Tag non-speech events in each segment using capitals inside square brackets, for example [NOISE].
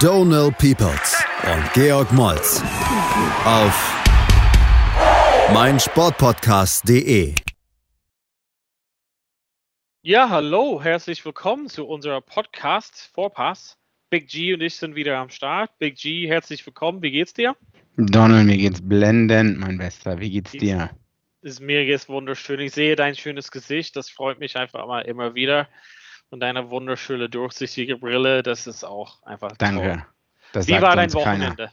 Donal Peoples und Georg Moltz auf meinsportpodcast.de. Ja, hallo, herzlich willkommen zu unserer Podcast Vorpass. Big G und ich sind wieder am Start. Big G, herzlich willkommen. Wie geht's dir? Donald, mir geht's blendend, mein Bester. Wie geht's dir? Ist, mir geht's wunderschön. Ich sehe dein schönes Gesicht. Das freut mich einfach mal immer wieder. Und deine wunderschöne, durchsichtige Brille, das ist auch einfach Danke. Toll. Wie war dein Wochenende?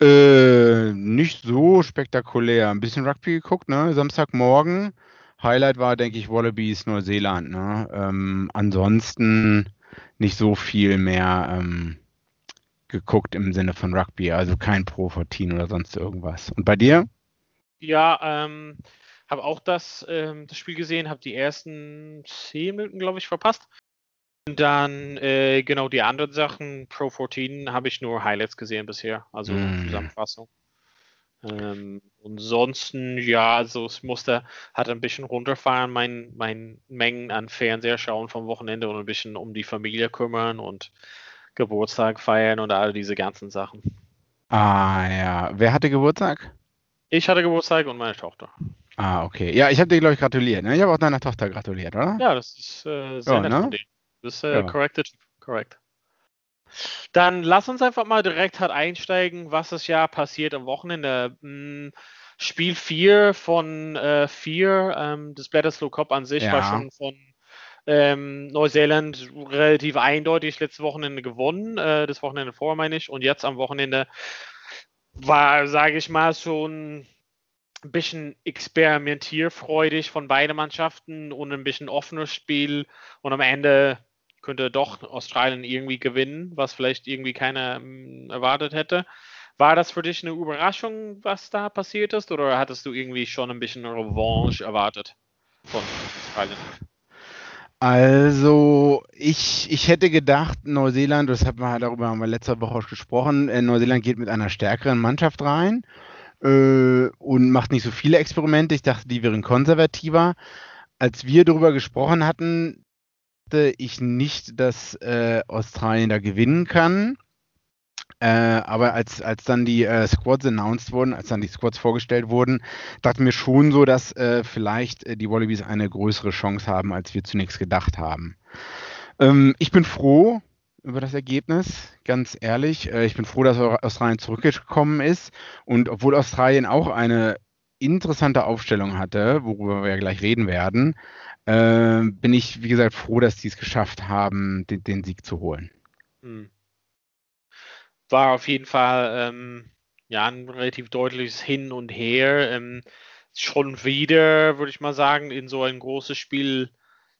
Keiner. Äh, nicht so spektakulär. Ein bisschen Rugby geguckt, ne? Samstagmorgen. Highlight war, denke ich, Wallabies Neuseeland. Ne? Ähm, ansonsten nicht so viel mehr ähm, geguckt im Sinne von Rugby, also kein Pro 14 oder sonst irgendwas. Und bei dir? Ja, ähm, habe auch das, ähm, das Spiel gesehen, habe die ersten 10 Minuten, glaube ich, verpasst. Und dann, äh, genau, die anderen Sachen, Pro 14, habe ich nur Highlights gesehen bisher, also mm. Zusammenfassung. Ähm, ansonsten, ja, also es musste, hat ein bisschen runterfahren, mein, mein Mengen an Fernseher schauen vom Wochenende und ein bisschen um die Familie kümmern und Geburtstag feiern und all diese ganzen Sachen. Ah ja, wer hatte Geburtstag? Ich hatte Geburtstag und meine Tochter. Ah, okay. Ja, ich habe dir, glaube ich, gratuliert. Ne? Ich habe auch deiner Tochter gratuliert, oder? Ja, das ist äh, sehr ja, nett ne? von dir. Das ist äh, ja. corrected, correct. Dann lass uns einfach mal direkt halt einsteigen, was ist ja passiert am Wochenende. Hm, Spiel 4 von 4 äh, ähm, des Bledisloe Cup an sich ja. war schon von ähm, Neuseeland relativ eindeutig letztes Wochenende gewonnen, äh, das Wochenende vorher meine ich, und jetzt am Wochenende war, sage ich mal, schon ein bisschen experimentierfreudig von beiden Mannschaften und ein bisschen offenes Spiel und am Ende könnte doch Australien irgendwie gewinnen, was vielleicht irgendwie keiner ähm, erwartet hätte. War das für dich eine Überraschung, was da passiert ist, oder hattest du irgendwie schon ein bisschen Revanche erwartet von Australien? Also, ich, ich hätte gedacht, Neuseeland, das haben wir, darüber haben wir letzte Woche gesprochen, äh, Neuseeland geht mit einer stärkeren Mannschaft rein äh, und macht nicht so viele Experimente. Ich dachte, die wären konservativer. Als wir darüber gesprochen hatten, dachte ich nicht, dass äh, Australien da gewinnen kann. Äh, aber als, als dann die äh, Squads announced wurden, als dann die Squads vorgestellt wurden, dachte mir schon so, dass äh, vielleicht äh, die Wallabies eine größere Chance haben, als wir zunächst gedacht haben. Ähm, ich bin froh über das Ergebnis, ganz ehrlich. Äh, ich bin froh, dass Australien zurückgekommen ist. Und obwohl Australien auch eine interessante Aufstellung hatte, worüber wir ja gleich reden werden, äh, bin ich, wie gesagt, froh, dass die es geschafft haben, den, den Sieg zu holen. Hm. War auf jeden Fall ähm, ja, ein relativ deutliches Hin und Her. Ähm, schon wieder, würde ich mal sagen, in so ein großes Spiel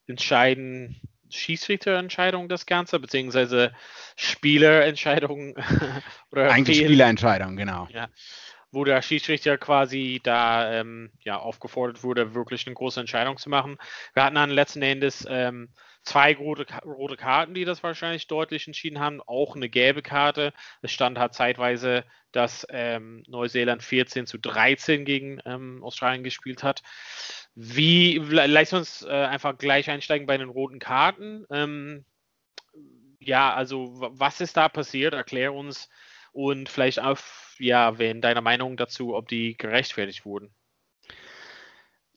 entscheiden Schiedsrichterentscheidung das Ganze, beziehungsweise Spielerentscheidung [LAUGHS] oder Eigentlich Spielerentscheidung, genau. Ja wo der Schiedsrichter quasi da ähm, ja, aufgefordert wurde, wirklich eine große Entscheidung zu machen. Wir hatten dann letzten Endes ähm, zwei rote, rote Karten, die das wahrscheinlich deutlich entschieden haben, auch eine gelbe Karte. Es stand halt zeitweise, dass ähm, Neuseeland 14 zu 13 gegen ähm, Australien gespielt hat. Wie, lass uns äh, einfach gleich einsteigen bei den roten Karten. Ähm, ja, also was ist da passiert? Erklär uns und vielleicht auch ja, wen deiner Meinung dazu, ob die gerechtfertigt wurden?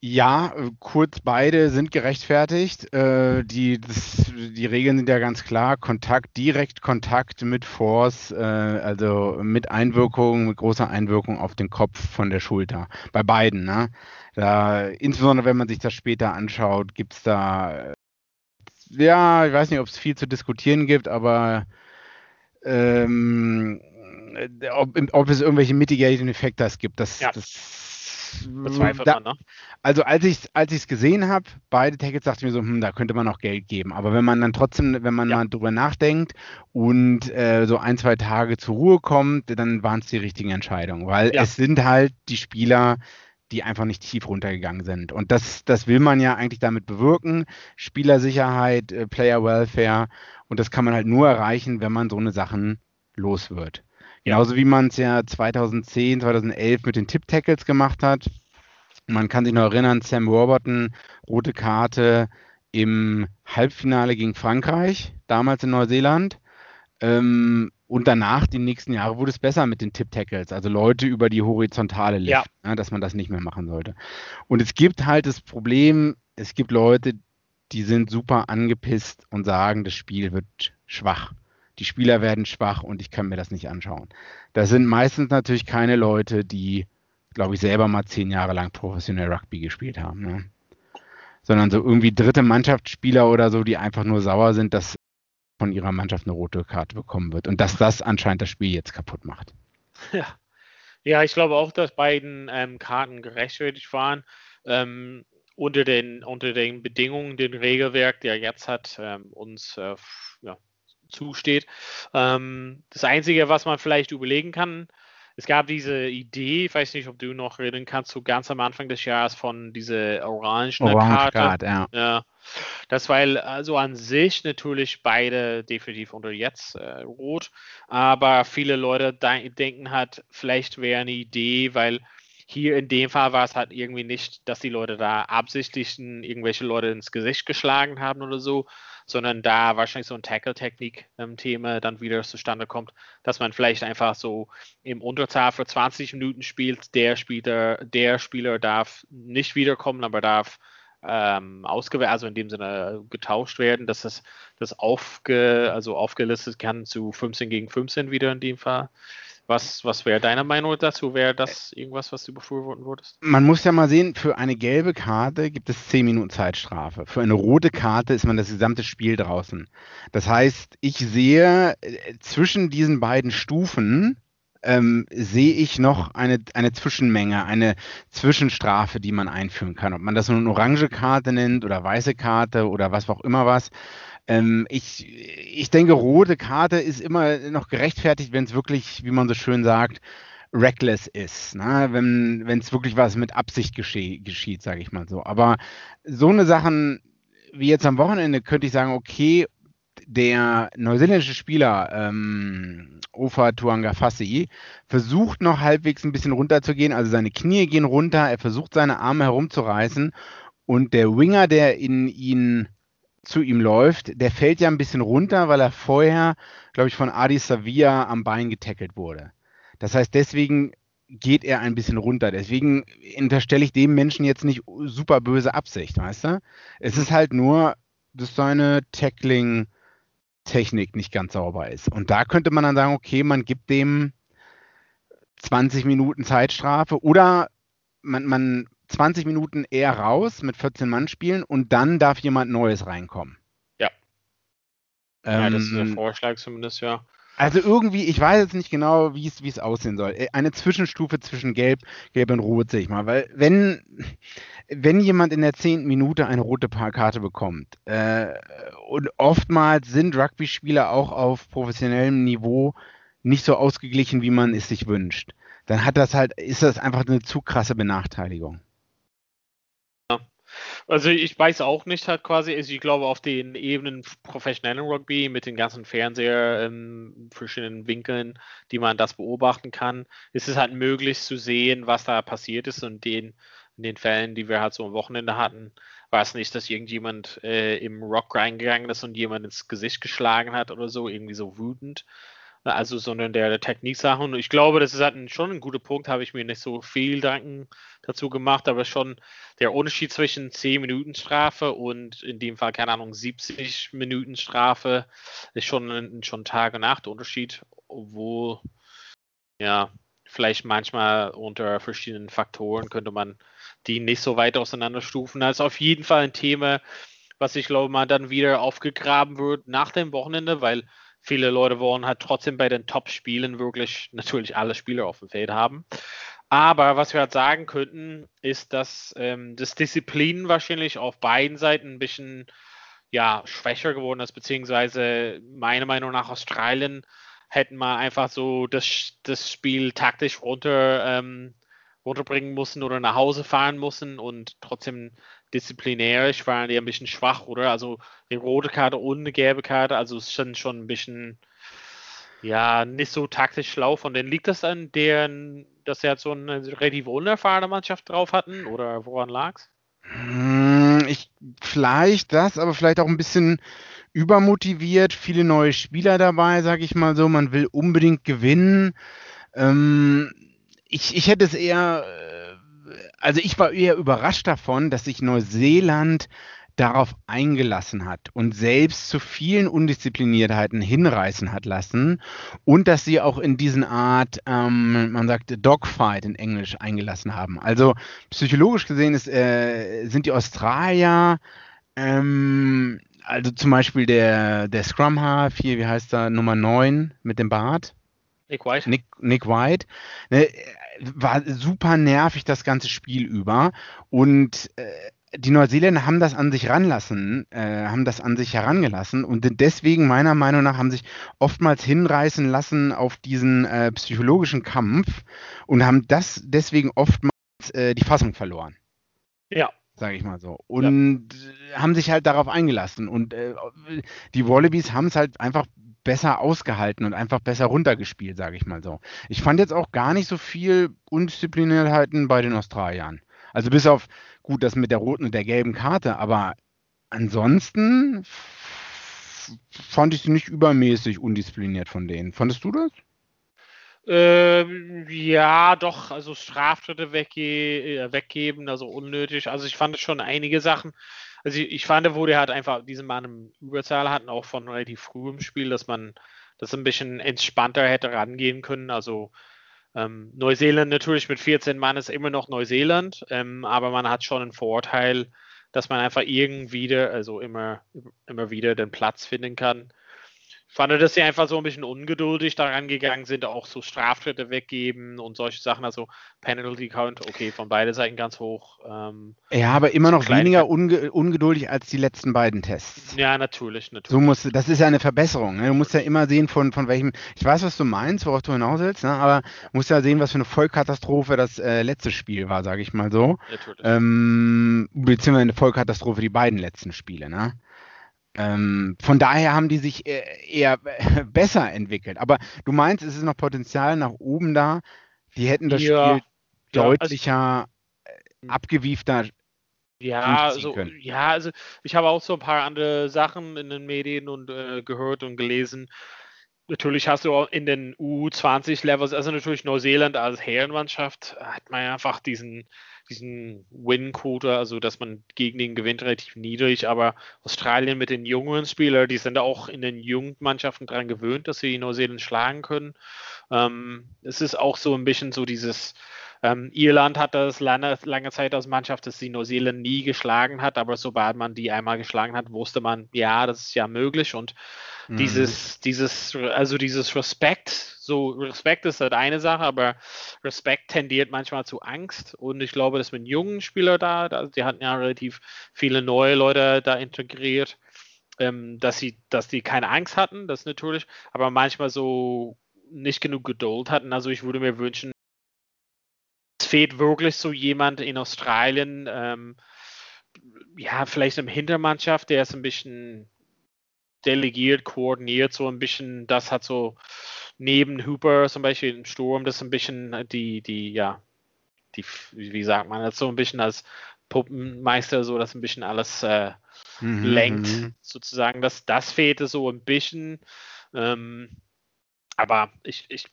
Ja, kurz beide sind gerechtfertigt. Äh, die, das, die Regeln sind ja ganz klar. Kontakt, direkt Kontakt mit Force, äh, also mit Einwirkung, mit großer Einwirkung auf den Kopf von der Schulter. Bei beiden. Ne? Da, insbesondere wenn man sich das später anschaut, gibt es da, ja, ich weiß nicht, ob es viel zu diskutieren gibt, aber ähm, äh, ob, ob, es irgendwelche Mitigating Factors gibt. Das, ja. das das bezweifelt da, man, ne? Also als ich es als gesehen habe, beide Tackles dachte ich mir so, hm, da könnte man noch Geld geben. Aber wenn man dann trotzdem, wenn man ja. mal drüber nachdenkt und äh, so ein, zwei Tage zur Ruhe kommt, dann waren es die richtigen Entscheidungen. Weil ja. es sind halt die Spieler, die einfach nicht tief runtergegangen sind. Und das, das will man ja eigentlich damit bewirken. Spielersicherheit, äh, Player Welfare. Und das kann man halt nur erreichen, wenn man so eine Sachen los wird. Genauso wie man es ja 2010, 2011 mit den Tip-Tackles gemacht hat. Man kann sich noch erinnern, Sam Warburton, rote Karte im Halbfinale gegen Frankreich, damals in Neuseeland. Ähm, und danach, die nächsten Jahre, wurde es besser mit den Tip-Tackles, also Leute über die horizontale Lift, ja. ne, dass man das nicht mehr machen sollte. Und es gibt halt das Problem, es gibt Leute, die sind super angepisst und sagen, das Spiel wird schwach die Spieler werden schwach und ich kann mir das nicht anschauen. Das sind meistens natürlich keine Leute, die, glaube ich, selber mal zehn Jahre lang professionell Rugby gespielt haben. Ne? Sondern so irgendwie dritte Mannschaftsspieler oder so, die einfach nur sauer sind, dass von ihrer Mannschaft eine rote Karte bekommen wird und dass das anscheinend das Spiel jetzt kaputt macht. Ja, ja ich glaube auch, dass beiden ähm, Karten gerechtfertigt waren. Ähm, unter, den, unter den Bedingungen, den Regelwerk, der jetzt hat, ähm, uns äh, ja, zusteht. Ähm, das Einzige, was man vielleicht überlegen kann, es gab diese Idee, ich weiß nicht, ob du noch reden kannst, so ganz am Anfang des Jahres von dieser orange Orange Karte. ja. ja. Das weil also an sich natürlich beide definitiv unter jetzt äh, rot, aber viele Leute denken halt, vielleicht wäre eine Idee, weil hier in dem Fall war es halt irgendwie nicht, dass die Leute da absichtlich irgendwelche Leute ins Gesicht geschlagen haben oder so, sondern da wahrscheinlich so ein Tackle-Technik-Thema dann wieder zustande kommt, dass man vielleicht einfach so im Unterzahl für 20 Minuten spielt, der Spieler, der Spieler darf nicht wiederkommen, aber darf ähm, ausgewählt, also in dem Sinne getauscht werden, dass das, das aufge, also aufgelistet kann zu 15 gegen 15 wieder in dem Fall. Was, was wäre deine Meinung dazu? Wäre das irgendwas, was du befürworten würdest? Man muss ja mal sehen, für eine gelbe Karte gibt es 10 Minuten Zeitstrafe. Für eine rote Karte ist man das gesamte Spiel draußen. Das heißt, ich sehe äh, zwischen diesen beiden Stufen, ähm, sehe ich noch eine, eine Zwischenmenge, eine Zwischenstrafe, die man einführen kann. Ob man das nun orange Karte nennt oder weiße Karte oder was auch immer was. Ähm, ich, ich denke, rote Karte ist immer noch gerechtfertigt, wenn es wirklich, wie man so schön sagt, reckless ist, ne? wenn es wirklich was mit Absicht gesche geschieht, sage ich mal so. Aber so eine Sachen wie jetzt am Wochenende könnte ich sagen, okay, der neuseeländische Spieler ähm, Ofa Tuangafasi versucht noch halbwegs ein bisschen runterzugehen, also seine Knie gehen runter, er versucht seine Arme herumzureißen und der Winger, der in ihn zu ihm läuft, der fällt ja ein bisschen runter, weil er vorher, glaube ich, von Adi Savia am Bein getackelt wurde. Das heißt, deswegen geht er ein bisschen runter. Deswegen unterstelle ich dem Menschen jetzt nicht super böse Absicht, weißt du? Es ist halt nur, dass seine Tackling-Technik nicht ganz sauber ist. Und da könnte man dann sagen, okay, man gibt dem 20 Minuten Zeitstrafe oder man, man 20 Minuten eher raus mit 14 Mann spielen und dann darf jemand Neues reinkommen. Ja. Ähm, ja, das ist der Vorschlag zumindest, ja. Also irgendwie, ich weiß jetzt nicht genau, wie es aussehen soll. Äh, eine Zwischenstufe zwischen Gelb, Gelb und Rot, sehe ich mal. Weil wenn, wenn jemand in der zehnten Minute eine rote Karte bekommt, äh, und oftmals sind Rugby-Spieler auch auf professionellem Niveau nicht so ausgeglichen, wie man es sich wünscht, dann hat das halt, ist das einfach eine zu krasse Benachteiligung. Also ich weiß auch nicht halt quasi, also ich glaube auf den Ebenen professionellen Rugby mit den ganzen Fernseher in verschiedenen Winkeln, die man das beobachten kann, ist es halt möglich zu sehen, was da passiert ist und den, in den Fällen, die wir halt so am Wochenende hatten, war es nicht, dass irgendjemand äh, im Rock reingegangen ist und jemand ins Gesicht geschlagen hat oder so, irgendwie so wütend, also, sondern der, der Techniksachen. Und ich glaube, das ist halt ein, schon ein guter Punkt, habe ich mir nicht so viel Gedanken dazu gemacht, aber schon der Unterschied zwischen 10 Minuten Strafe und in dem Fall, keine Ahnung, 70 Minuten Strafe ist schon, schon Tag und Nacht Unterschied, obwohl, ja, vielleicht manchmal unter verschiedenen Faktoren könnte man die nicht so weit auseinanderstufen. Das ist auf jeden Fall ein Thema, was ich glaube mal dann wieder aufgegraben wird nach dem Wochenende, weil viele Leute wollen halt trotzdem bei den Top-Spielen wirklich natürlich alle Spieler auf dem Feld haben. Aber was wir halt sagen könnten, ist, dass ähm, das Disziplin wahrscheinlich auf beiden Seiten ein bisschen ja, schwächer geworden ist, beziehungsweise meiner Meinung nach Australien hätten wir einfach so das, das Spiel taktisch runter, ähm, runterbringen müssen oder nach Hause fahren müssen und trotzdem disziplinärisch waren die ein bisschen schwach, oder? Also die rote Karte und eine gelbe Karte, also es sind schon ein bisschen ja, nicht so taktisch schlau von denen. Liegt das an deren, dass sie halt so eine relativ unerfahrene Mannschaft drauf hatten oder woran lag es? Hm, ich, vielleicht das, aber vielleicht auch ein bisschen übermotiviert, viele neue Spieler dabei, sag ich mal so. Man will unbedingt gewinnen. Ähm, ich, ich hätte es eher, äh, also ich war eher überrascht davon, dass sich Neuseeland darauf eingelassen hat und selbst zu vielen Undiszipliniertheiten hinreißen hat lassen und dass sie auch in diesen Art, ähm, man sagt Dogfight in Englisch, eingelassen haben. Also psychologisch gesehen ist, äh, sind die Australier, ähm, also zum Beispiel der, der Scrum Half hier, wie heißt er, Nummer 9 mit dem Bart? Nick White. Nick, Nick White. Ne, war super nervig das ganze Spiel über und äh, die Neuseeländer haben das an sich ranlassen, äh, haben das an sich herangelassen und deswegen meiner Meinung nach haben sich oftmals hinreißen lassen auf diesen äh, psychologischen Kampf und haben das deswegen oftmals äh, die Fassung verloren. Ja. Sage ich mal so. Und ja. haben sich halt darauf eingelassen. Und äh, die Wallabies haben es halt einfach besser ausgehalten und einfach besser runtergespielt, sage ich mal so. Ich fand jetzt auch gar nicht so viel Undiszipliniertheiten bei den Australiern. Also bis auf, gut, das mit der roten und der gelben Karte, aber ansonsten fand ich sie nicht übermäßig undiszipliniert von denen. Fandest du das? Ähm, ja, doch, also Straftritte wegge äh, weggeben, also unnötig. Also ich fand schon einige Sachen. Also ich, ich fand, wo der halt einfach diesen Mann im Überzahl hatten, auch von relativ früh im Spiel, dass man das ein bisschen entspannter hätte rangehen können. Also ähm, Neuseeland natürlich mit 14 Mann ist immer noch Neuseeland, ähm, aber man hat schon einen Vorteil, dass man einfach irgendwie, also immer, immer wieder den Platz finden kann fand, dass sie einfach so ein bisschen ungeduldig daran gegangen sind, auch so Straftritte weggeben und solche Sachen. Also Penalty Count, okay, von beiden Seiten ganz hoch. Ähm, ja, aber immer noch weniger unge ungeduldig als die letzten beiden Tests. Ja, natürlich, natürlich. So musst, das ist ja eine Verbesserung. Ne? Du musst ja immer sehen, von, von welchem. Ich weiß, was du meinst, worauf du hinaus willst, ne? aber du musst ja sehen, was für eine Vollkatastrophe das äh, letzte Spiel war, sage ich mal so. Natürlich. Ähm, beziehungsweise eine Vollkatastrophe die beiden letzten Spiele. Ne? Ähm, von daher haben die sich äh, eher [LAUGHS] besser entwickelt. Aber du meinst, es ist noch Potenzial nach oben da. Die hätten das ja, Spiel ja, also deutlicher, also, abgewiefter. Ja, also, ja, also ich habe auch so ein paar andere Sachen in den Medien und äh, gehört und gelesen. Natürlich hast du auch in den U20-Levels, also natürlich Neuseeland als Herrenmannschaft, hat man einfach diesen diesen Win-Quote, also dass man gegen den gewinnt, relativ niedrig. Aber Australien mit den jungen Spielern, die sind auch in den jungen Mannschaften daran gewöhnt, dass sie Neuseeland schlagen können. Ähm, es ist auch so ein bisschen so dieses, ähm, Irland hat das lange, lange Zeit als Mannschaft, dass sie Neuseeland nie geschlagen hat, aber sobald man die einmal geschlagen hat, wusste man, ja, das ist ja möglich und mhm. dieses, dieses, also dieses Respekt, so Respekt ist halt eine Sache, aber Respekt tendiert manchmal zu Angst und ich glaube, dass mit jungen Spielern da, da die hatten ja relativ viele neue Leute da integriert, ähm, dass sie, dass die keine Angst hatten, das natürlich, aber manchmal so nicht genug Geduld hatten. Also ich würde mir wünschen, fehlt wirklich so jemand in Australien, ähm, ja, vielleicht im Hintermannschaft, der ist ein bisschen delegiert, koordiniert, so ein bisschen, das hat so neben Hooper zum Beispiel im Sturm, das ist ein bisschen die, die, ja, die, wie sagt man das, so ein bisschen als Puppenmeister, so dass ein bisschen alles äh, mhm, lenkt, mhm. sozusagen. Das, das fehlte so ein bisschen. Ähm, aber ich, ich,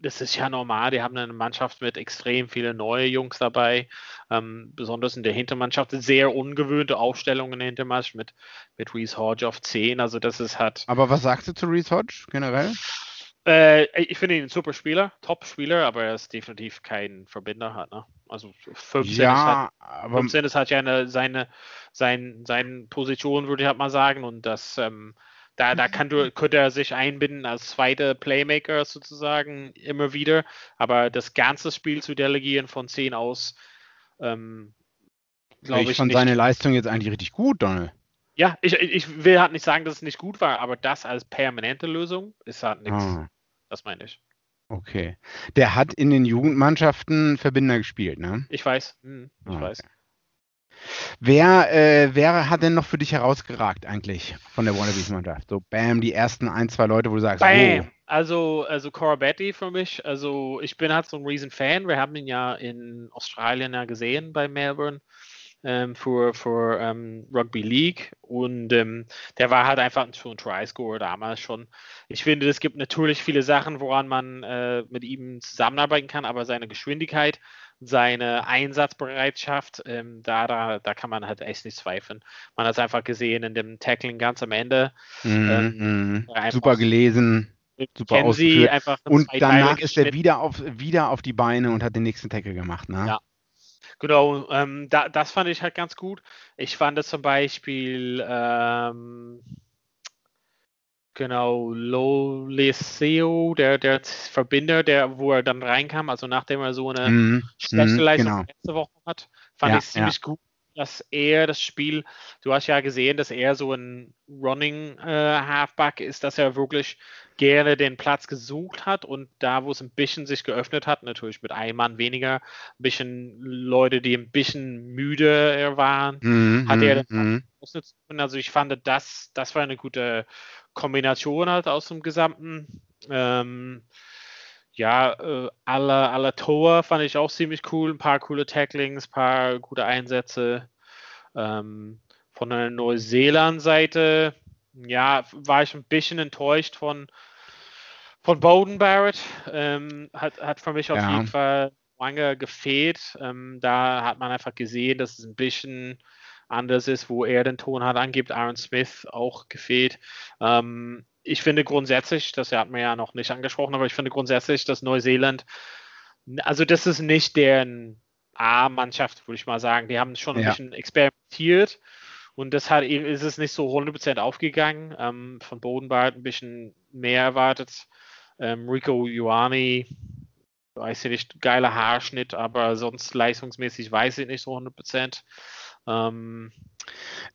das ist ja normal. Die haben eine Mannschaft mit extrem vielen neue Jungs dabei, ähm, besonders in der Hintermannschaft. Sehr ungewöhnte Aufstellungen in der Hintermannschaft mit, mit Reese Hodge auf 10. Also, das ist halt. Aber was sagst du zu Reese Hodge generell? Äh, ich finde ihn ein super Spieler, Top-Spieler, aber er ist definitiv kein Verbinder. Hat, ne? Also 15 ja, ist halt, 15 ist halt ja eine, seine, sein, seine Position, würde ich halt mal sagen. Und das. Ähm, da, da kann du, könnte er sich einbinden als zweiter Playmaker sozusagen immer wieder. Aber das ganze Spiel zu delegieren von 10 aus, ähm, glaube ich. Ich fand nicht. seine Leistung jetzt eigentlich richtig gut, Donald. Ja, ich, ich will halt nicht sagen, dass es nicht gut war, aber das als permanente Lösung ist halt nichts. Ah. Das meine ich. Okay. Der hat in den Jugendmannschaften Verbinder gespielt, ne? Ich weiß. Hm, ich ah, weiß. Wer, äh, wer hat denn noch für dich herausgeragt eigentlich von der Wannabes-Mannschaft? So, bam, die ersten ein, zwei Leute, wo du sagst, bam. Oh. Also, also Cora Betty für mich. Also, ich bin halt so ein Riesen-Fan. Wir haben ihn ja in Australien ja gesehen bei Melbourne ähm, für, für ähm, Rugby League und ähm, der war halt einfach schon ein Try-Scorer damals schon. Ich finde, es gibt natürlich viele Sachen, woran man äh, mit ihm zusammenarbeiten kann, aber seine Geschwindigkeit, seine Einsatzbereitschaft, ähm, da, da, da kann man halt echt nicht zweifeln. Man hat es einfach gesehen in dem Tackling ganz am Ende. Mm, mm, super gelesen. Super ausgeführt. Und danach ist er wieder auf, wieder auf die Beine und hat den nächsten Tackle gemacht. Ne? Ja, Genau, ähm, da, das fand ich halt ganz gut. Ich fand zum Beispiel, ähm, genau, Loleseo, der, der Verbinder, der, wo er dann reinkam, also nachdem er so eine mm, schlechte mm, Leistung genau. letzte Woche hat, fand ja, ich ziemlich ja. gut, dass er das Spiel, du hast ja gesehen, dass er so ein Running äh, Halfback ist, dass er wirklich gerne den Platz gesucht hat und da, wo es ein bisschen sich geöffnet hat, natürlich mit einem Mann weniger, ein bisschen Leute, die ein bisschen müde waren, mhm, hat er mhm. dann Also ich fand, das, das war eine gute Kombination halt aus dem Gesamten. Ähm, ja, äh, alle, alle Tor fand ich auch ziemlich cool. Ein paar coole Tacklings, ein paar gute Einsätze. Ähm, von der Neuseeland-Seite, ja, war ich ein bisschen enttäuscht von, von Bowden Barrett. Ähm, hat, hat für mich auf ja. jeden Fall lange gefehlt. Ähm, da hat man einfach gesehen, dass es ein bisschen anders ist, wo er den Ton hat angibt. Aaron Smith auch gefehlt. Ähm, ich finde grundsätzlich, das hat man ja noch nicht angesprochen, aber ich finde grundsätzlich, dass Neuseeland, also das ist nicht deren A-Mannschaft, würde ich mal sagen. Die haben schon ein ja. bisschen experimentiert und deshalb ist es nicht so 100% aufgegangen. Ähm, von Bodenbart ein bisschen mehr erwartet. Ähm, Rico Ioani, weiß ich nicht, geiler Haarschnitt, aber sonst leistungsmäßig weiß ich nicht so 100%. Ähm,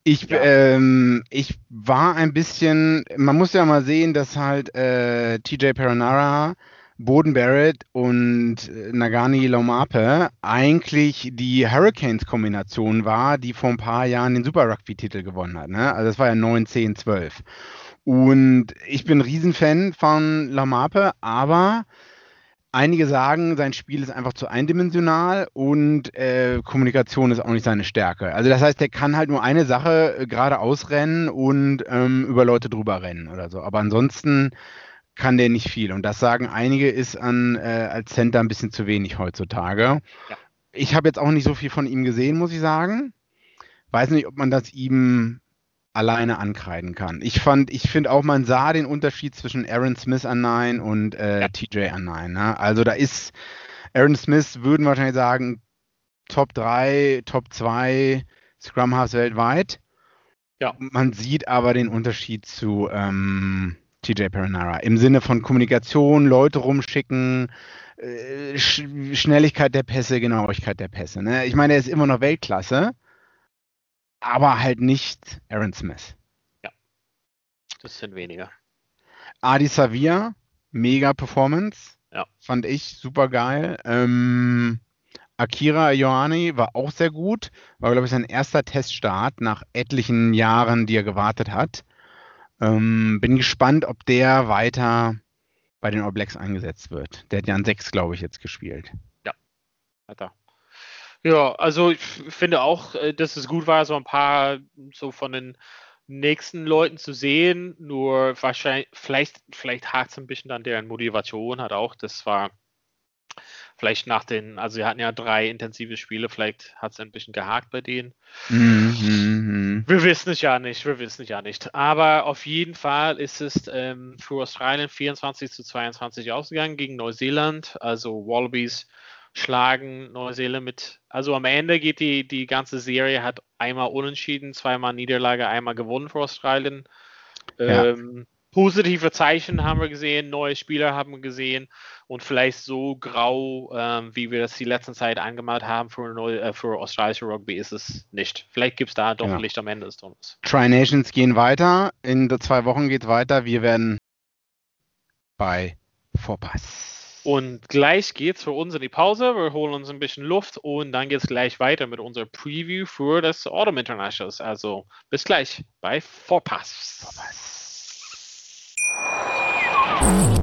ich, ja. ähm, ich war ein bisschen, man muss ja mal sehen, dass halt äh, TJ Perenara, Boden Barrett und äh, Nagani Lomape eigentlich die Hurricanes-Kombination war, die vor ein paar Jahren den Super Rugby-Titel gewonnen hat. Ne? Also das war ja 9, 10, 12. Und ich bin ein Riesenfan von Lamape, aber einige sagen, sein Spiel ist einfach zu eindimensional und äh, Kommunikation ist auch nicht seine Stärke. Also das heißt, der kann halt nur eine Sache äh, gerade ausrennen und ähm, über Leute drüber rennen oder so. Aber ansonsten kann der nicht viel. Und das sagen einige, ist an, äh, als Center ein bisschen zu wenig heutzutage. Ja. Ich habe jetzt auch nicht so viel von ihm gesehen, muss ich sagen. Weiß nicht, ob man das ihm alleine ankreiden kann. Ich fand, ich finde auch, man sah den Unterschied zwischen Aaron Smith an 9 und äh, ja. TJ an 9. Ne? Also da ist Aaron Smith, würden wahrscheinlich sagen, Top 3, Top 2 Scrum Halves weltweit. Ja. Man sieht aber den Unterschied zu ähm, TJ Perenara im Sinne von Kommunikation, Leute rumschicken, äh, Sch Schnelligkeit der Pässe, Genauigkeit der Pässe. Ne? Ich meine, er ist immer noch Weltklasse aber halt nicht Aaron Smith. Ja, das sind weniger. Adi Savia, mega Performance. Ja. Fand ich super geil. Ähm, Akira Ioani war auch sehr gut. War, glaube ich, sein erster Teststart nach etlichen Jahren, die er gewartet hat. Ähm, bin gespannt, ob der weiter bei den All Blacks eingesetzt wird. Der hat ja an 6, glaube ich, jetzt gespielt. Ja, hat er. Ja, also ich finde auch, äh, dass es gut war, so ein paar so von den nächsten Leuten zu sehen. Nur wahrscheinlich, vielleicht, vielleicht hakt es ein bisschen an deren Motivation hat auch. Das war vielleicht nach den, also sie hatten ja drei intensive Spiele, vielleicht hat es ein bisschen gehakt bei denen. Mhm. Wir wissen es ja nicht, wir wissen es ja nicht. Aber auf jeden Fall ist es ähm, für Australien 24 zu 22 ausgegangen gegen Neuseeland. Also Wallabies schlagen Neuseeland mit. Also am Ende geht die, die ganze Serie, hat einmal unentschieden, zweimal Niederlage, einmal gewonnen für Australien. Ja. Ähm, positive Zeichen haben wir gesehen, neue Spieler haben wir gesehen und vielleicht so grau, ähm, wie wir das die letzten Zeit angemalt haben für, neue, äh, für australische Rugby, ist es nicht. Vielleicht gibt es da doch ja. Licht am Ende des Tunnels. Tri-Nations gehen weiter. In zwei Wochen geht es weiter. Wir werden bei Vorpass. Und gleich geht's für uns in die Pause. Wir holen uns ein bisschen Luft und dann geht es gleich weiter mit unserer Preview für das Autumn Internationals. Also bis gleich bei Vorpass. Vorpass.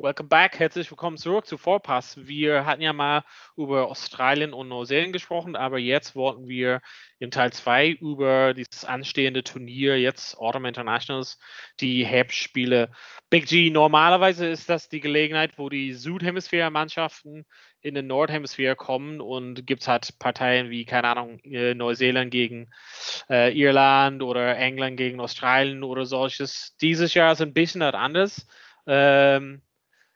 Welcome back, herzlich willkommen zurück zu Vorpass. Wir hatten ja mal über Australien und Neuseeland gesprochen, aber jetzt wollten wir im Teil 2 über dieses anstehende Turnier, jetzt Autumn Internationals, die Herbstspiele. Big G, normalerweise ist das die Gelegenheit, wo die Südhemisphäre-Mannschaften in den Nordhemisphäre kommen und gibt es halt Parteien wie, keine Ahnung, äh, Neuseeland gegen äh, Irland oder England gegen Australien oder solches. Dieses Jahr ist ein bisschen anders. Ähm,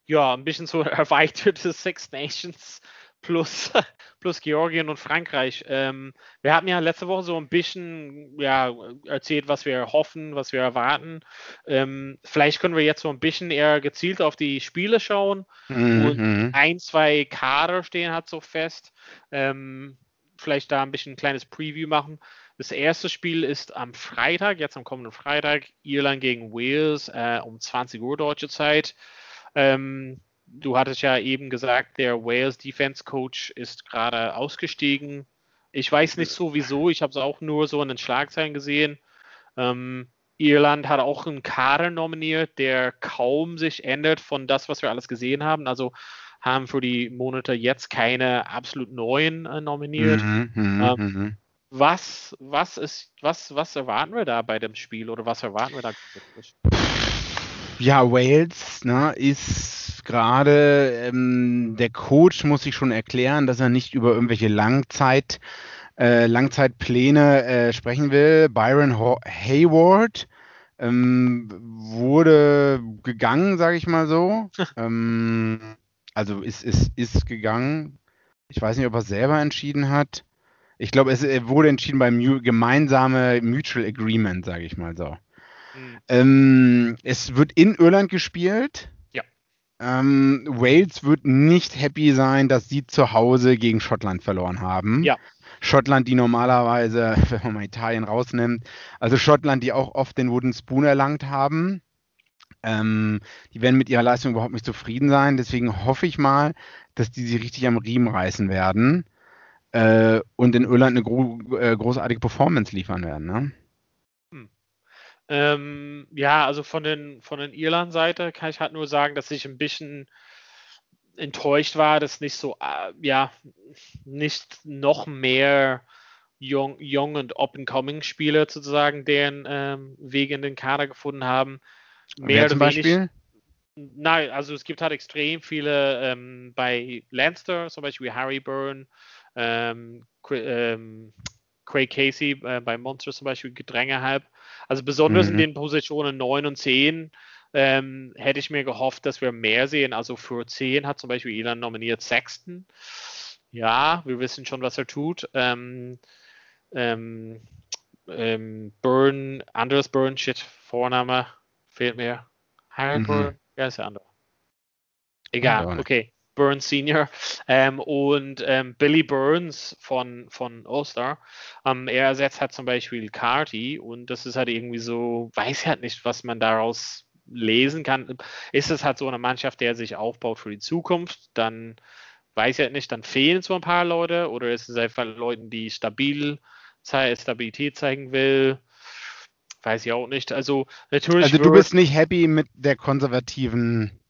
ja, ein bisschen so [LAUGHS] erweiterte Six Nations plus, [LAUGHS] plus Georgien und Frankreich. Ähm, wir haben ja letzte Woche so ein bisschen ja, erzählt, was wir hoffen, was wir erwarten. Ähm, vielleicht können wir jetzt so ein bisschen eher gezielt auf die Spiele schauen mhm. und ein, zwei Kader stehen hat so fest. Ähm, vielleicht da ein bisschen ein kleines Preview machen. Das erste Spiel ist am Freitag, jetzt am kommenden Freitag, Irland gegen Wales äh, um 20 Uhr deutsche Zeit. Ähm, du hattest ja eben gesagt, der Wales Defense Coach ist gerade ausgestiegen. Ich weiß nicht so wieso, ich habe es auch nur so in den Schlagzeilen gesehen. Ähm, Irland hat auch einen Kader nominiert, der kaum sich ändert von das, was wir alles gesehen haben. Also haben für die Monate jetzt keine absolut neuen äh, nominiert. Mhm, mhm ähm, mhm. was, was ist, was, was erwarten wir da bei dem Spiel oder was erwarten wir da wirklich? Ja, Wales ne, ist gerade, ähm, der Coach muss sich schon erklären, dass er nicht über irgendwelche Langzeit, äh, Langzeitpläne äh, sprechen will. Byron Hayward ähm, wurde gegangen, sage ich mal so. [LAUGHS] ähm, also ist, ist, ist gegangen. Ich weiß nicht, ob er selber entschieden hat. Ich glaube, es wurde entschieden beim gemeinsame Mutual Agreement, sage ich mal so. Mhm. Ähm, es wird in Irland gespielt. Ja. Ähm, Wales wird nicht happy sein, dass sie zu Hause gegen Schottland verloren haben. Ja. Schottland, die normalerweise, [LAUGHS] wenn man mal Italien rausnimmt, also Schottland, die auch oft den Wooden Spoon erlangt haben. Ähm, die werden mit ihrer Leistung überhaupt nicht zufrieden sein. Deswegen hoffe ich mal, dass die sie richtig am Riemen reißen werden äh, und in Irland eine gro äh, großartige Performance liefern werden. Ne? Ähm, ja, also von den, von den Irland-Seite kann ich halt nur sagen, dass ich ein bisschen enttäuscht war, dass nicht so, äh, ja, nicht noch mehr Young, young und Up-and-Coming-Spieler sozusagen deren ähm, Wege in den Kader gefunden haben. Mehr zum wenig, Beispiel? Nein, also es gibt halt extrem viele ähm, bei Lanster, zum Beispiel Harry Byrne, ähm, ähm, Craig Casey äh, bei Monsters zum Beispiel Gedränge halb. Also besonders mhm. in den Positionen 9 und 10 ähm, hätte ich mir gehofft, dass wir mehr sehen. Also für 10 hat zum Beispiel Elon nominiert Sexton. Ja, wir wissen schon, was er tut. Ähm, ähm, ähm, Burn, Anders Burn, shit, Vorname fehlt mir. Harry mhm. Burn, ja, ist der andere. Egal, okay. Burns Senior ähm, und ähm, Billy Burns von, von All-Star. Ähm, er ersetzt halt zum Beispiel Carty und das ist halt irgendwie so, weiß ich halt nicht, was man daraus lesen kann. Ist es halt so eine Mannschaft, der sich aufbaut für die Zukunft, dann weiß ich halt nicht, dann fehlen so ein paar Leute oder ist es einfach Leuten, die stabil Stabilität zeigen will. weiß ich auch nicht. Also natürlich. Also du bist nicht happy mit der konservativen.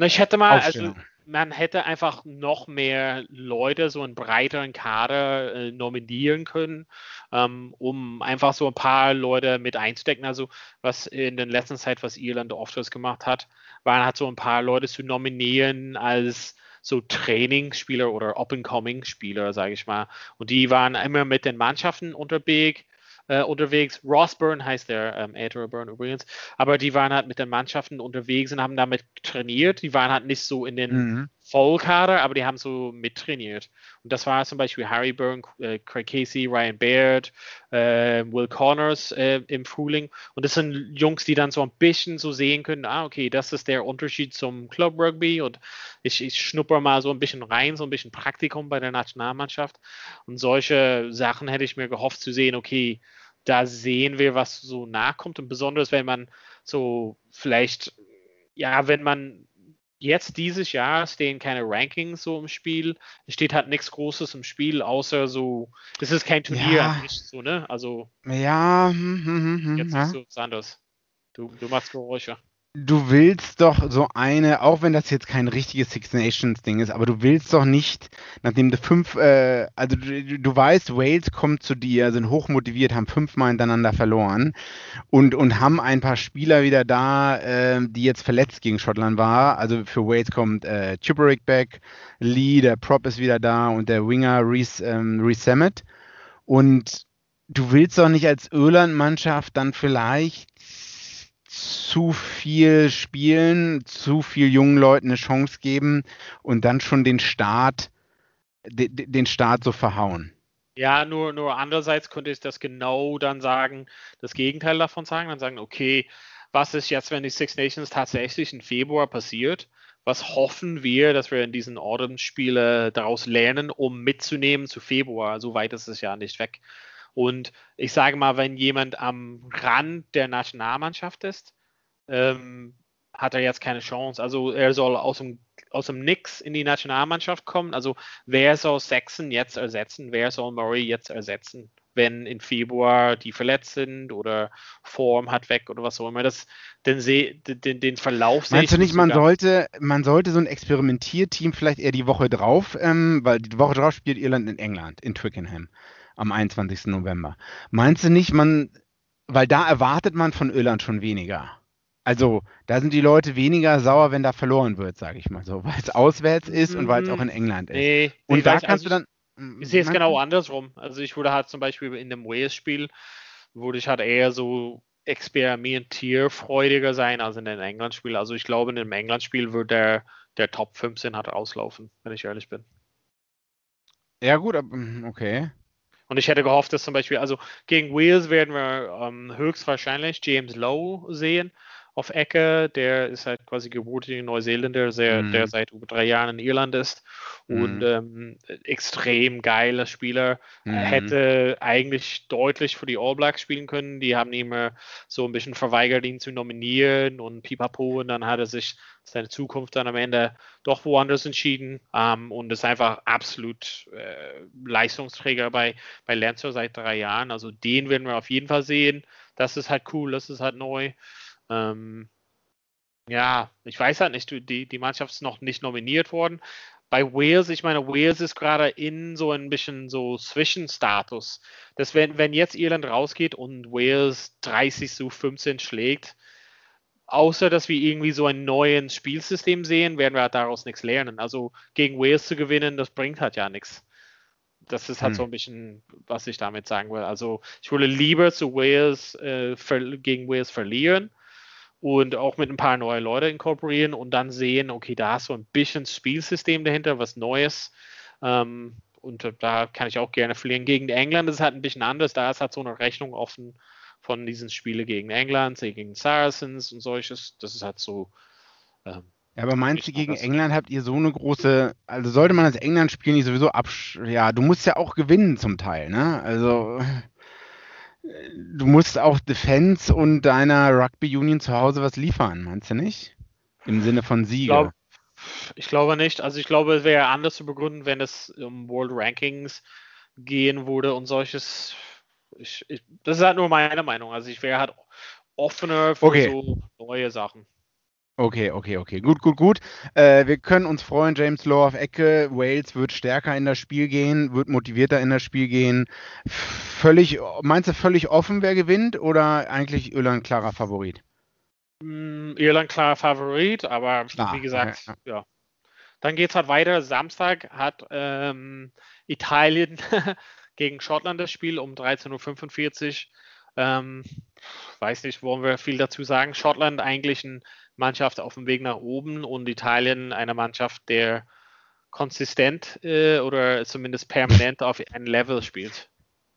Na, ich hätte mal, also man hätte einfach noch mehr Leute, so einen breiteren Kader äh, nominieren können, ähm, um einfach so ein paar Leute mit einzudecken. Also was in der letzten Zeit, was Irland oft gemacht hat, waren halt so ein paar Leute zu nominieren als so Trainingsspieler oder Up-and-Coming-Spieler, sage ich mal. Und die waren immer mit den Mannschaften unterwegs äh, unterwegs. Ross Byrne heißt der ähm, ältere Byrne übrigens. Aber die waren halt mit den Mannschaften unterwegs und haben damit trainiert. Die waren halt nicht so in den mhm. Vollkader, aber die haben so mittrainiert. Und das war zum Beispiel Harry Byrne, äh, Craig Casey, Ryan Baird, äh, Will Connors äh, im Frühling. Und das sind Jungs, die dann so ein bisschen so sehen können, ah, okay, das ist der Unterschied zum Club Rugby und ich, ich schnupper mal so ein bisschen rein, so ein bisschen Praktikum bei der Nationalmannschaft. Und solche Sachen hätte ich mir gehofft zu sehen, okay, da sehen wir, was so nachkommt. Und besonders, wenn man so vielleicht, ja, wenn man jetzt dieses Jahr stehen keine Rankings so im Spiel. Es steht halt nichts Großes im Spiel, außer so, das ist kein Turnier ja. an sich, so, ne? Also. Ja, hm, hm, hm, jetzt ja. ist so anders. Du, du machst Geräusche du willst doch so eine, auch wenn das jetzt kein richtiges Six Nations Ding ist, aber du willst doch nicht, nachdem du fünf, äh, also du, du, weißt, Wales kommt zu dir, sind hochmotiviert, haben fünfmal hintereinander verloren und, und haben ein paar Spieler wieder da, äh, die jetzt verletzt gegen Schottland war. Also für Wales kommt äh, Chiperick back, Lee, der Prop ist wieder da und der Winger Reese, ähm, Reese Sammet. Und du willst doch nicht als Irland-Mannschaft dann vielleicht zu viel spielen, zu viel jungen Leuten eine Chance geben und dann schon den Start, den, Start so verhauen. Ja, nur, nur andererseits könnte ich das genau dann sagen, das Gegenteil davon sagen, dann sagen, okay, was ist jetzt, wenn die Six Nations tatsächlich im Februar passiert? Was hoffen wir, dass wir in diesen Ordensspiele daraus lernen, um mitzunehmen zu Februar? So weit ist es ja nicht weg. Und ich sage mal, wenn jemand am Rand der Nationalmannschaft ist, ähm, hat er jetzt keine Chance. Also er soll aus dem, aus dem Nix in die Nationalmannschaft kommen. Also wer soll Saxon jetzt ersetzen? Wer soll Murray jetzt ersetzen? Wenn in Februar die verletzt sind oder Form hat weg oder was auch immer. Das, den, den, den Verlauf Meinst du nicht, man sollte, man sollte so ein Experimentierteam vielleicht eher die Woche drauf, ähm, weil die Woche drauf spielt Irland in England, in Twickenham am 21. November. Meinst du nicht, man, weil da erwartet man von Irland schon weniger? Also, da sind die Leute weniger sauer, wenn da verloren wird, sage ich mal so, weil es auswärts ist und weil es auch in England ist. Nee, und nee, da kannst also du dann. Ich sehe es genau andersrum. Also, ich wurde halt zum Beispiel in dem Wales-Spiel, wurde ich halt eher so experimentierfreudiger sein als in dem England-Spiel. Also, ich glaube, in dem England-Spiel wird der, der Top 15 halt auslaufen, wenn ich ehrlich bin. Ja, gut, okay. Und ich hätte gehofft, dass zum Beispiel, also gegen Wales werden wir ähm, höchstwahrscheinlich James Lowe sehen auf Ecke. Der ist halt quasi gebürtiger Neuseeländer, der, mhm. der seit über drei Jahren in Irland ist und mhm. ähm, extrem geiler Spieler. Mhm. Hätte eigentlich deutlich für die All Blacks spielen können. Die haben ihm so ein bisschen verweigert, ihn zu nominieren und pipapo. Und dann hat er sich seine Zukunft dann am Ende doch woanders entschieden ähm, und ist einfach absolut äh, Leistungsträger bei, bei Lancer seit drei Jahren. Also den werden wir auf jeden Fall sehen. Das ist halt cool, das ist halt neu. Ähm, ja, ich weiß halt nicht, die, die Mannschaft ist noch nicht nominiert worden. Bei Wales, ich meine, Wales ist gerade in so ein bisschen so Zwischenstatus. Dass wenn, wenn jetzt Irland rausgeht und Wales 30 zu 15 schlägt, außer dass wir irgendwie so ein neues Spielsystem sehen, werden wir halt daraus nichts lernen. Also gegen Wales zu gewinnen, das bringt halt ja nichts. Das ist halt hm. so ein bisschen, was ich damit sagen will. Also ich würde lieber zu Wales äh, gegen Wales verlieren und auch mit ein paar neuen Leuten inkorporieren und dann sehen, okay, da ist so ein bisschen Spielsystem dahinter, was Neues. Ähm, und da kann ich auch gerne verlieren. Gegen England ist es halt ein bisschen anders. Da ist halt so eine Rechnung offen von diesen Spielen gegen England, gegen Saracens und solches. Das ist halt so. Ähm, ja, aber meinst du, gegen England habt ihr so eine große, also sollte man das England-Spiel nicht sowieso absch... Ja, du musst ja auch gewinnen zum Teil, ne? Also du musst auch Defense und deiner Rugby Union zu Hause was liefern, meinst du nicht? Im Sinne von Siege. Ich, ich glaube nicht. Also ich glaube, es wäre anders zu begründen, wenn es um World Rankings gehen würde und solches. ich, ich, das ist halt nur meine Meinung. Also ich wäre halt offener für okay. so neue Sachen. Okay, okay, okay. Gut, gut, gut. Äh, wir können uns freuen, James Lowe auf Ecke. Wales wird stärker in das Spiel gehen, wird motivierter in das Spiel gehen. Völlig, meinst du völlig offen, wer gewinnt oder eigentlich Irland klarer Favorit? Mm, Irland klarer Favorit, aber Klar, wie gesagt, ja. ja. Dann geht es halt weiter. Samstag hat ähm, Italien [LAUGHS] gegen Schottland das Spiel um 13.45 Uhr. Ähm, weiß nicht, wollen wir viel dazu sagen. Schottland eigentlich eine Mannschaft auf dem Weg nach oben und Italien eine Mannschaft, der konsistent äh, oder zumindest permanent auf einem Level spielt.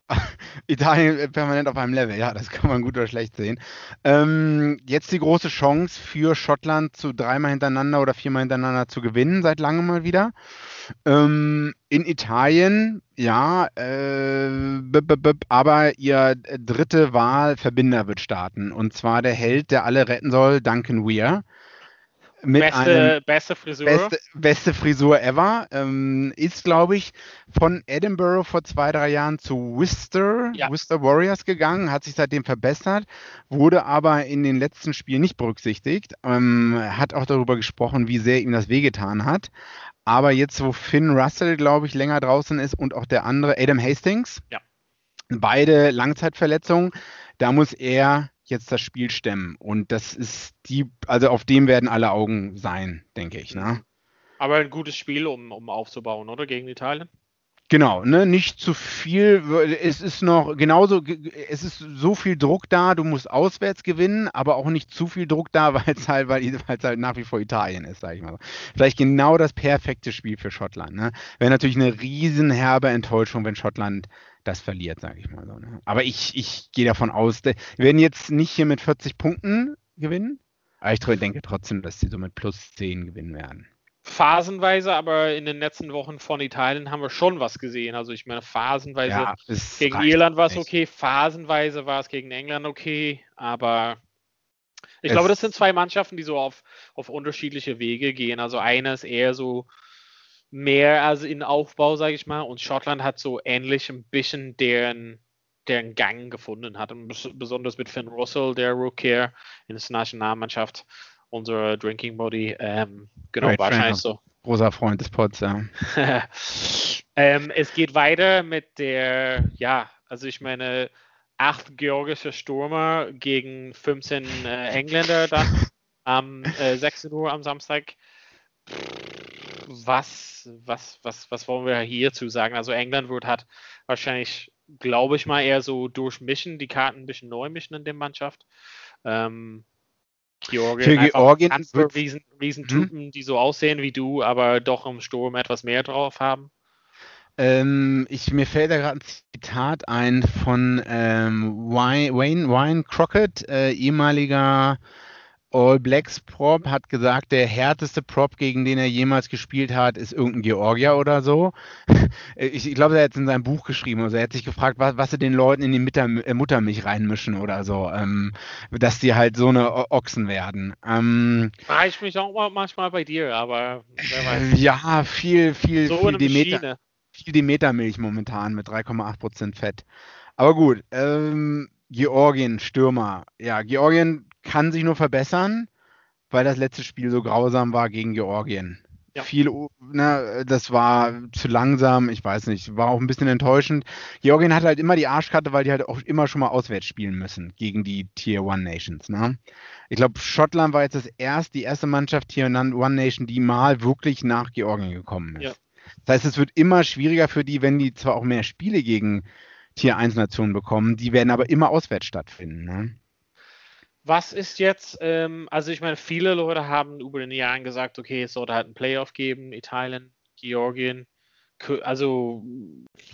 [LAUGHS] Italien permanent auf einem Level, ja, das kann man gut oder schlecht sehen. Ähm, jetzt die große Chance für Schottland zu dreimal hintereinander oder viermal hintereinander zu gewinnen, seit langem mal wieder. Ähm, in Italien, ja, äh, aber ihr dritte Wahlverbinder wird starten. Und zwar der Held, der alle retten soll, Duncan Weir beste, beste Frisur. Beste, beste Frisur ever. Ähm, ist, glaube ich, von Edinburgh vor zwei, drei Jahren zu Worcester, ja. Worcester Warriors gegangen, hat sich seitdem verbessert, wurde aber in den letzten Spielen nicht berücksichtigt. Ähm, hat auch darüber gesprochen, wie sehr ihm das wehgetan hat. Aber jetzt, wo Finn Russell, glaube ich, länger draußen ist und auch der andere, Adam Hastings, ja. beide Langzeitverletzungen, da muss er jetzt das Spiel stemmen. Und das ist die, also auf dem werden alle Augen sein, denke ich. Ne? Aber ein gutes Spiel, um, um aufzubauen, oder? Gegen Italien? Genau, ne, nicht zu viel. Es ist noch genauso, es ist so viel Druck da, du musst auswärts gewinnen, aber auch nicht zu viel Druck da, [LAUGHS] weil es halt, weil es halt nach wie vor Italien ist, sag ich mal. Vielleicht genau das perfekte Spiel für Schottland. Ne? Wäre natürlich eine riesenherbe Enttäuschung, wenn Schottland das verliert, sage ich mal so. Ne? Aber ich, ich gehe davon aus, wir werden jetzt nicht hier mit 40 Punkten gewinnen, aber ich denke trotzdem, dass sie so mit plus 10 gewinnen werden. Phasenweise, aber in den letzten Wochen von Italien haben wir schon was gesehen. Also ich meine, phasenweise ja, gegen Irland war es okay, phasenweise war es gegen England okay, aber ich es glaube, das sind zwei Mannschaften, die so auf, auf unterschiedliche Wege gehen. Also eine ist eher so mehr als in Aufbau, sage ich mal. Und Schottland hat so ähnlich ein bisschen deren, deren Gang gefunden hat. Und besonders mit Finn Russell, der Rookie in der Nationalmannschaft, unser Drinking Body. Ähm, genau, right, wahrscheinlich so. Großer Freund des Pods, ja. [LAUGHS] ähm, es geht weiter mit der, ja, also ich meine, acht georgische Stürmer gegen 15 äh, Engländer dann am äh, 16 Uhr am Samstag. Was was, was, was wollen wir hierzu sagen? Also England wird hat wahrscheinlich, glaube ich mal, eher so durchmischen, die Karten ein bisschen neu mischen in der Mannschaft. Ähm, Georgien, Für Georgien wird, Riesen, Riesentypen, hm? die so aussehen wie du, aber doch im Sturm etwas mehr drauf haben. Ähm, ich, mir fällt da gerade ein Zitat ein von ähm, Wayne, Wayne Crockett, äh, ehemaliger All Blacks Prop hat gesagt, der härteste Prop, gegen den er jemals gespielt hat, ist irgendein Georgier oder so. [LAUGHS] Ich, ich glaube, er hat es in seinem Buch geschrieben. Also er hat sich gefragt, was, was sie den Leuten in die Mutter, äh, Muttermilch reinmischen oder so, ähm, dass die halt so eine Ochsen werden. Ähm, War ich mich auch manchmal bei dir, aber wer weiß. [LAUGHS] Ja, viel, viel, so viel, Demeter, viel Demetermilch momentan mit 3,8% Fett. Aber gut, ähm, Georgien, Stürmer. Ja, Georgien kann sich nur verbessern, weil das letzte Spiel so grausam war gegen Georgien. Ja. Viel, ne, das war zu langsam, ich weiß nicht, war auch ein bisschen enttäuschend. Georgien hat halt immer die Arschkarte, weil die halt auch immer schon mal auswärts spielen müssen gegen die Tier One Nations. Ne? Ich glaube, Schottland war jetzt das erst, die erste Mannschaft Tier One Nation, die mal wirklich nach Georgien gekommen ist. Ja. Das heißt, es wird immer schwieriger für die, wenn die zwar auch mehr Spiele gegen Tier 1 Nationen bekommen, die werden aber immer auswärts stattfinden. Ne? Was ist jetzt, ähm, also ich meine, viele Leute haben über den Jahren gesagt, okay, es sollte halt ein Playoff geben, Italien, Georgien, also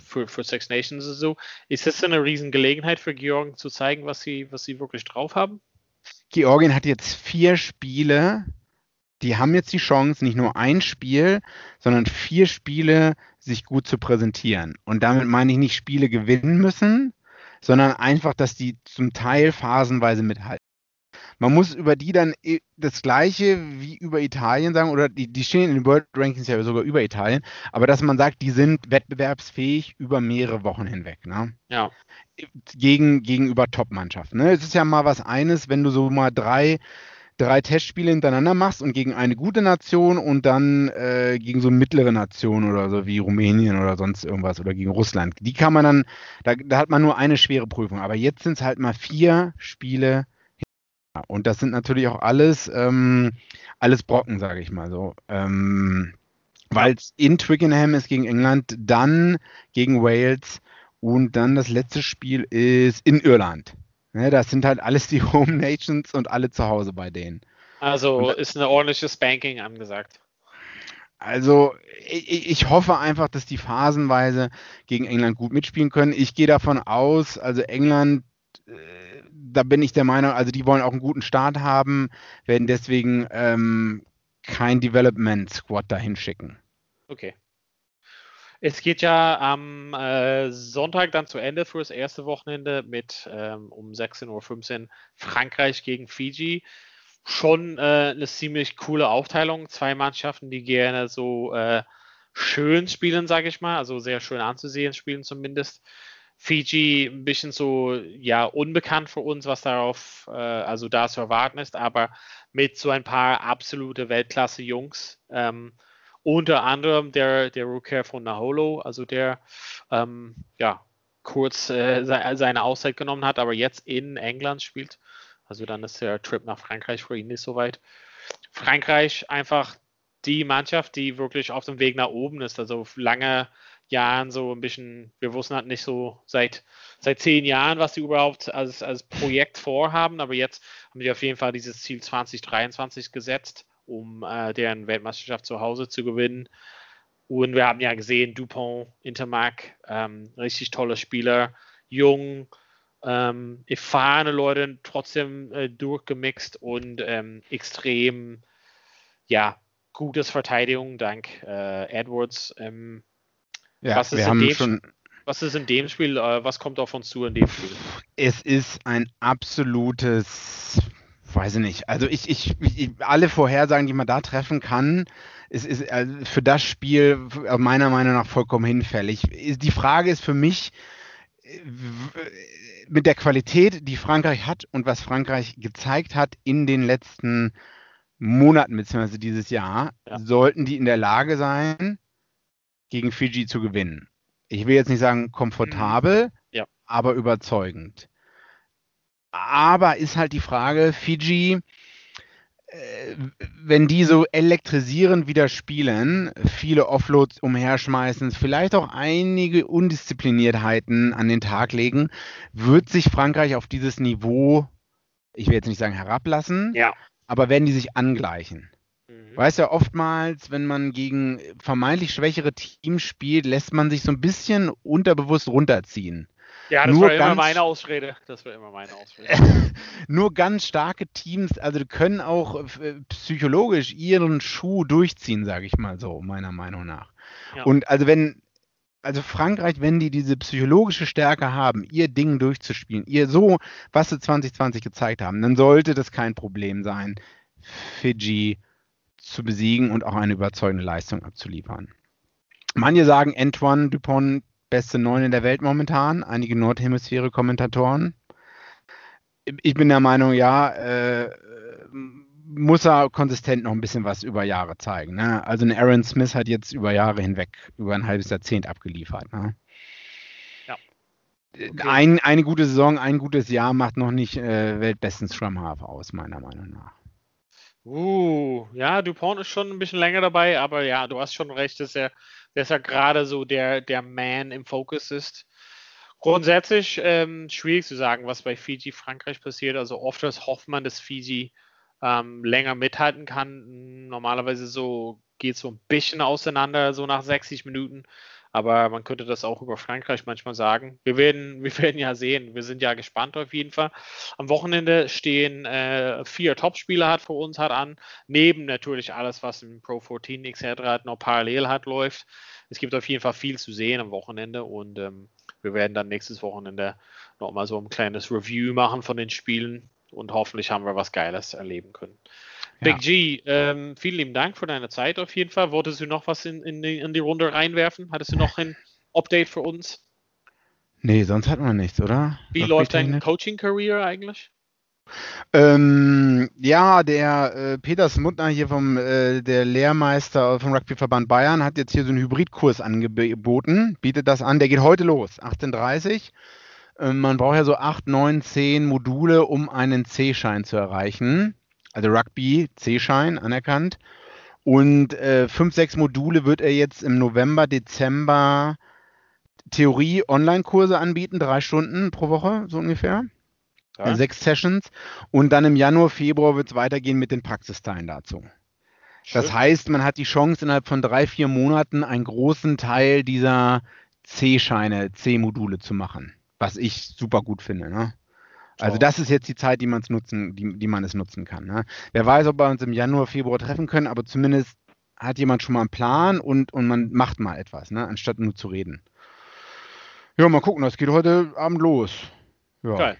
für, für Six Nations und so. Ist das eine Riesengelegenheit für Georgien zu zeigen, was sie, was sie wirklich drauf haben? Georgien hat jetzt vier Spiele, die haben jetzt die Chance, nicht nur ein Spiel, sondern vier Spiele sich gut zu präsentieren. Und damit meine ich nicht Spiele gewinnen müssen, sondern einfach, dass die zum Teil phasenweise mithalten. man muss über die dann das Gleiche wie über Italien sagen, oder die, die stehen in den World Rankings ja sogar über Italien, aber dass man sagt, die sind wettbewerbsfähig über mehrere Wochen hinweg. Ne? Ja. Gegen, gegenüber Top-Mannschaften. Ne? Es ist ja mal was eines, wenn du so mal drei drei Testspiele hintereinander machst und gegen eine gute Nation und dann äh, gegen so eine mittlere Nation oder so wie Rumänien oder sonst irgendwas oder gegen Russland. Die kann man dann, da, da hat man nur eine schwere Prüfung. Aber jetzt sind es halt mal vier Spiele. Und das sind natürlich auch alles, ähm, alles Brocken, sage ich mal so. Ähm, Weil es in Twickenham ist gegen England, dann gegen Wales und dann das letzte Spiel ist in Irland. Ne, das sind halt alles die [LAUGHS] Home Nations und alle zu Hause bei denen. Also und, ist eine ordentliche Spanking angesagt. Also ich, ich, hoffe einfach, dass die phasenweise gegen England gut mitspielen können. Ich gehe davon aus, also England, äh, da bin ich der Meinung, also die wollen auch einen guten Start haben, werden deswegen ähm, kein Development Squad dahin schicken. Okay. Es geht ja am äh, Sonntag dann zu Ende für das erste Wochenende mit ähm, um 16.15 Uhr Frankreich gegen Fiji. Schon äh, eine ziemlich coole Aufteilung. Zwei Mannschaften, die gerne so äh, schön spielen, sage ich mal, also sehr schön anzusehen spielen zumindest. Fiji ein bisschen so, ja, unbekannt für uns, was darauf, äh, also da zu erwarten ist, aber mit so ein paar absolute Weltklasse-Jungs. Ähm, unter anderem der, der Rookie von Naholo, also der ähm, ja, kurz äh, seine Auszeit genommen hat, aber jetzt in England spielt. Also dann ist der Trip nach Frankreich für ihn nicht so weit. Frankreich einfach die Mannschaft, die wirklich auf dem Weg nach oben ist. Also lange Jahren so ein bisschen, wir wussten halt nicht so seit, seit zehn Jahren, was sie überhaupt als, als Projekt vorhaben, aber jetzt haben sie auf jeden Fall dieses Ziel 2023 gesetzt um äh, deren Weltmeisterschaft zu Hause zu gewinnen. Und wir haben ja gesehen, Dupont, Intermark, ähm, richtig tolle Spieler, jung, ähm, erfahrene Leute, trotzdem äh, durchgemixt und ähm, extrem, ja, gutes Verteidigung dank äh, Edwards. Ähm, ja, was ist, wir haben schon was ist in dem Spiel, äh, was kommt auf uns zu in dem Spiel? Es ist ein absolutes Weiß ich nicht. Also ich, ich, ich, alle Vorhersagen, die man da treffen kann, ist, ist äh, für das Spiel meiner Meinung nach vollkommen hinfällig. Die Frage ist für mich, äh, mit der Qualität, die Frankreich hat und was Frankreich gezeigt hat in den letzten Monaten bzw. dieses Jahr, ja. sollten die in der Lage sein, gegen Fiji zu gewinnen. Ich will jetzt nicht sagen komfortabel, mhm. ja. aber überzeugend. Aber ist halt die Frage, Fiji, äh, wenn die so elektrisierend wieder spielen, viele Offloads umherschmeißen, vielleicht auch einige Undiszipliniertheiten an den Tag legen, wird sich Frankreich auf dieses Niveau, ich will jetzt nicht sagen herablassen, ja. aber werden die sich angleichen. Mhm. Weißt ja, oftmals, wenn man gegen vermeintlich schwächere Teams spielt, lässt man sich so ein bisschen unterbewusst runterziehen. Ja, das nur war immer meine Ausrede. Das war immer meine Ausrede. [LAUGHS] nur ganz starke Teams, also können auch äh, psychologisch ihren Schuh durchziehen, sage ich mal so, meiner Meinung nach. Ja. Und also wenn, also Frankreich, wenn die diese psychologische Stärke haben, ihr Ding durchzuspielen, ihr so, was sie 2020 gezeigt haben, dann sollte das kein Problem sein, Fiji zu besiegen und auch eine überzeugende Leistung abzuliefern. Manche sagen, Antoine Dupont beste Neun in der Welt momentan, einige Nordhemisphäre-Kommentatoren. Ich bin der Meinung, ja, äh, muss er konsistent noch ein bisschen was über Jahre zeigen. Ne? Also ein Aaron Smith hat jetzt über Jahre hinweg, über ein halbes Jahrzehnt abgeliefert. Ne? Ja. Okay. Ein, eine gute Saison, ein gutes Jahr macht noch nicht äh, weltbesten Scrum Half aus, meiner Meinung nach. Uh, ja, Dupont ist schon ein bisschen länger dabei, aber ja, du hast schon recht, dass er dass er gerade so der, der Man im Fokus ist. Grundsätzlich ähm, schwierig zu sagen, was bei Fiji Frankreich passiert. Also oft hofft man, dass Fiji ähm, länger mithalten kann. Normalerweise so geht es so ein bisschen auseinander, so nach 60 Minuten. Aber man könnte das auch über Frankreich manchmal sagen. Wir werden, [LAUGHS] wir werden ja sehen. Wir sind ja gespannt auf jeden Fall. Am Wochenende stehen äh, vier Topspieler hat für uns hat an. Neben natürlich alles, was im Pro 14 etc. noch parallel hat läuft. Es gibt auf jeden Fall viel zu sehen am Wochenende und ähm, wir werden dann nächstes Wochenende nochmal so ein kleines Review machen von den Spielen. und hoffentlich haben wir was Geiles erleben können. Ja. Big G, ähm, vielen lieben Dank für deine Zeit auf jeden Fall. Wolltest du noch was in, in, die, in die Runde reinwerfen? Hattest du noch ein Update für uns? Nee, sonst hat man nichts, oder? Wie Was läuft dein Coaching-Career eigentlich? Ähm, ja, der äh, Peter Smutner hier vom äh, der Lehrmeister vom Rugbyverband Bayern hat jetzt hier so einen Hybridkurs angeboten, bietet das an, der geht heute los, 18.30 ähm, man braucht ja so 8, 9, 10 Module, um einen C-Schein zu erreichen. Also Rugby C-Schein anerkannt. Und äh, 5, 6 Module wird er jetzt im November, Dezember Theorie-Online-Kurse anbieten, drei Stunden pro Woche, so ungefähr. Ja. Sechs Sessions. Und dann im Januar, Februar wird es weitergehen mit den Praxisteilen dazu. Schön. Das heißt, man hat die Chance, innerhalb von drei, vier Monaten einen großen Teil dieser C-Scheine, C-Module zu machen. Was ich super gut finde. Ne? Also das ist jetzt die Zeit, die man es nutzen, die, die man es nutzen kann. Ne? Wer weiß, ob wir uns im Januar, Februar treffen können, aber zumindest hat jemand schon mal einen Plan und, und man macht mal etwas, ne? anstatt nur zu reden. Ja, mal gucken, das geht heute Abend los. Ja. Geil.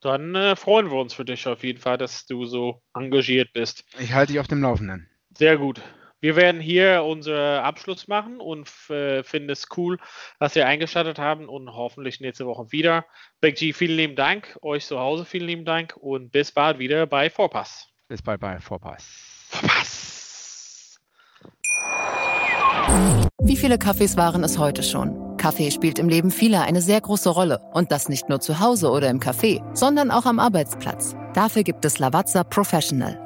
Dann äh, freuen wir uns für dich auf jeden Fall, dass du so engagiert bist. Ich halte dich auf dem Laufenden. Sehr gut. Wir werden hier unseren Abschluss machen und äh, finden es cool, dass wir eingeschaltet haben und hoffentlich nächste Woche wieder. Big G, vielen lieben Dank. Euch zu Hause vielen lieben Dank und bis bald wieder bei Vorpass. Bis bald bei Vorpass. Vorpass. Wie viele Kaffees waren es heute schon? Kaffee spielt im Leben vieler eine sehr große Rolle. Und das nicht nur zu Hause oder im Café, sondern auch am Arbeitsplatz. Dafür gibt es Lavazza Professional.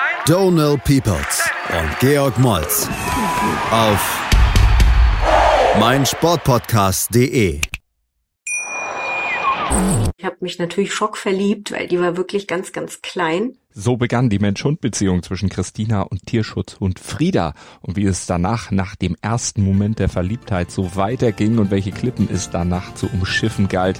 Donal Peoples und Georg Moltz auf meinsportpodcast.de. Ich habe mich natürlich schockverliebt, weil die war wirklich ganz, ganz klein. So begann die Mensch-Hund-Beziehung zwischen Christina und Tierschutz und Frieda. Und wie es danach, nach dem ersten Moment der Verliebtheit, so weiterging und welche Klippen es danach zu umschiffen galt,